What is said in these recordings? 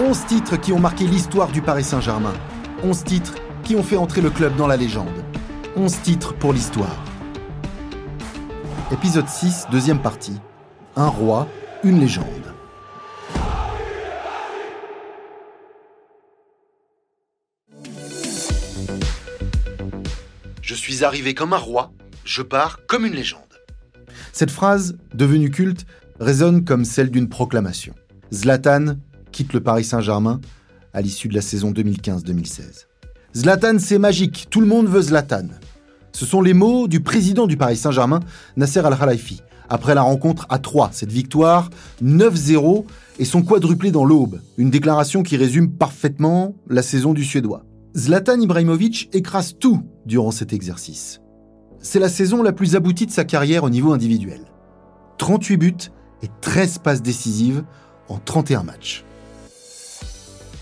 11 titres qui ont marqué l'histoire du Paris Saint-Germain. 11 titres qui ont fait entrer le club dans la légende. 11 titres pour l'histoire. Épisode 6, deuxième partie. Un roi, une légende. Je suis arrivé comme un roi, je pars comme une légende. Cette phrase, devenue culte, résonne comme celle d'une proclamation. Zlatan quitte le Paris Saint-Germain à l'issue de la saison 2015-2016. Zlatan, c'est magique, tout le monde veut Zlatan. Ce sont les mots du président du Paris Saint-Germain, Nasser Al-Khelaifi, après la rencontre à 3, cette victoire 9-0 et son quadruplé dans l'aube, une déclaration qui résume parfaitement la saison du Suédois. Zlatan Ibrahimovic écrase tout durant cet exercice. C'est la saison la plus aboutie de sa carrière au niveau individuel. 38 buts et 13 passes décisives en 31 matchs.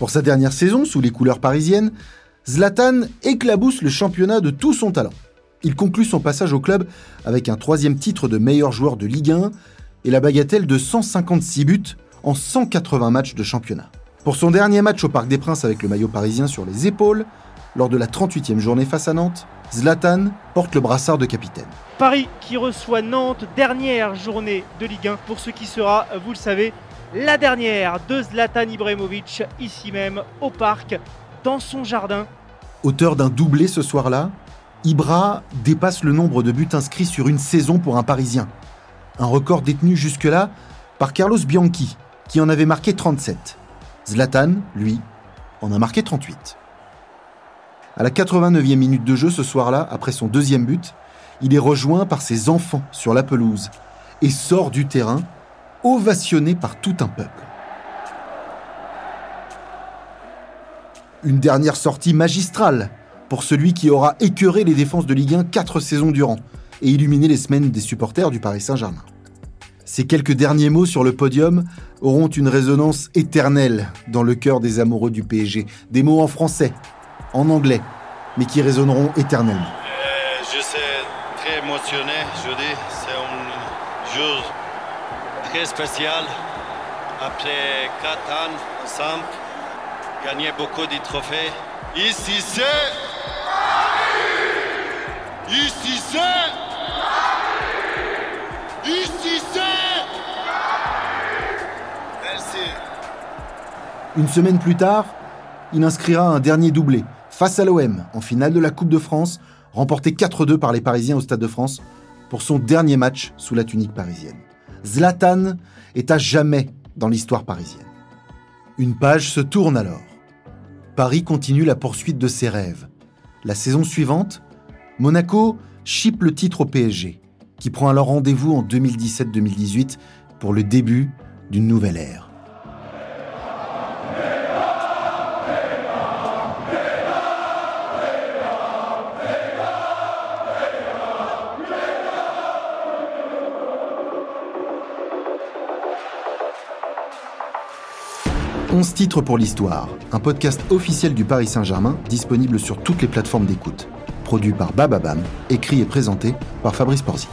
Pour sa dernière saison sous les couleurs parisiennes, Zlatan éclabousse le championnat de tout son talent. Il conclut son passage au club avec un troisième titre de meilleur joueur de Ligue 1 et la bagatelle de 156 buts en 180 matchs de championnat. Pour son dernier match au Parc des Princes avec le maillot parisien sur les épaules, lors de la 38e journée face à Nantes, Zlatan porte le brassard de capitaine. Paris qui reçoit Nantes, dernière journée de Ligue 1 pour ce qui sera, vous le savez, la dernière de Zlatan Ibrahimovic, ici même au parc, dans son jardin. Auteur d'un doublé ce soir-là, Ibra dépasse le nombre de buts inscrits sur une saison pour un Parisien. Un record détenu jusque-là par Carlos Bianchi, qui en avait marqué 37. Zlatan, lui, en a marqué 38. À la 89e minute de jeu ce soir-là, après son deuxième but, il est rejoint par ses enfants sur la pelouse et sort du terrain, ovationné par tout un peuple. Une dernière sortie magistrale pour celui qui aura écœuré les défenses de Ligue 1 quatre saisons durant et illuminé les semaines des supporters du Paris Saint-Germain. Ces quelques derniers mots sur le podium auront une résonance éternelle dans le cœur des amoureux du PSG. Des mots en français, en anglais, mais qui résonneront éternellement. Euh, je suis très émotionné, je dis. C'est un jour très spécial. Après quatre ans ensemble, gagner beaucoup de trophées. Ici c'est... Ici c'est... Ici c'est... Merci. Une semaine plus tard, il inscrira un dernier doublé face à l'OM en finale de la Coupe de France, remporté 4-2 par les Parisiens au Stade de France pour son dernier match sous la tunique parisienne. Zlatan est à jamais dans l'histoire parisienne. Une page se tourne alors. Paris continue la poursuite de ses rêves. La saison suivante, Monaco chipe le titre au PSG, qui prend alors rendez-vous en 2017-2018 pour le début d'une nouvelle ère. « 11 titres pour l'histoire, un podcast officiel du Paris Saint-Germain disponible sur toutes les plateformes d'écoute. Produit par Bababam, écrit et présenté par Fabrice Porzic.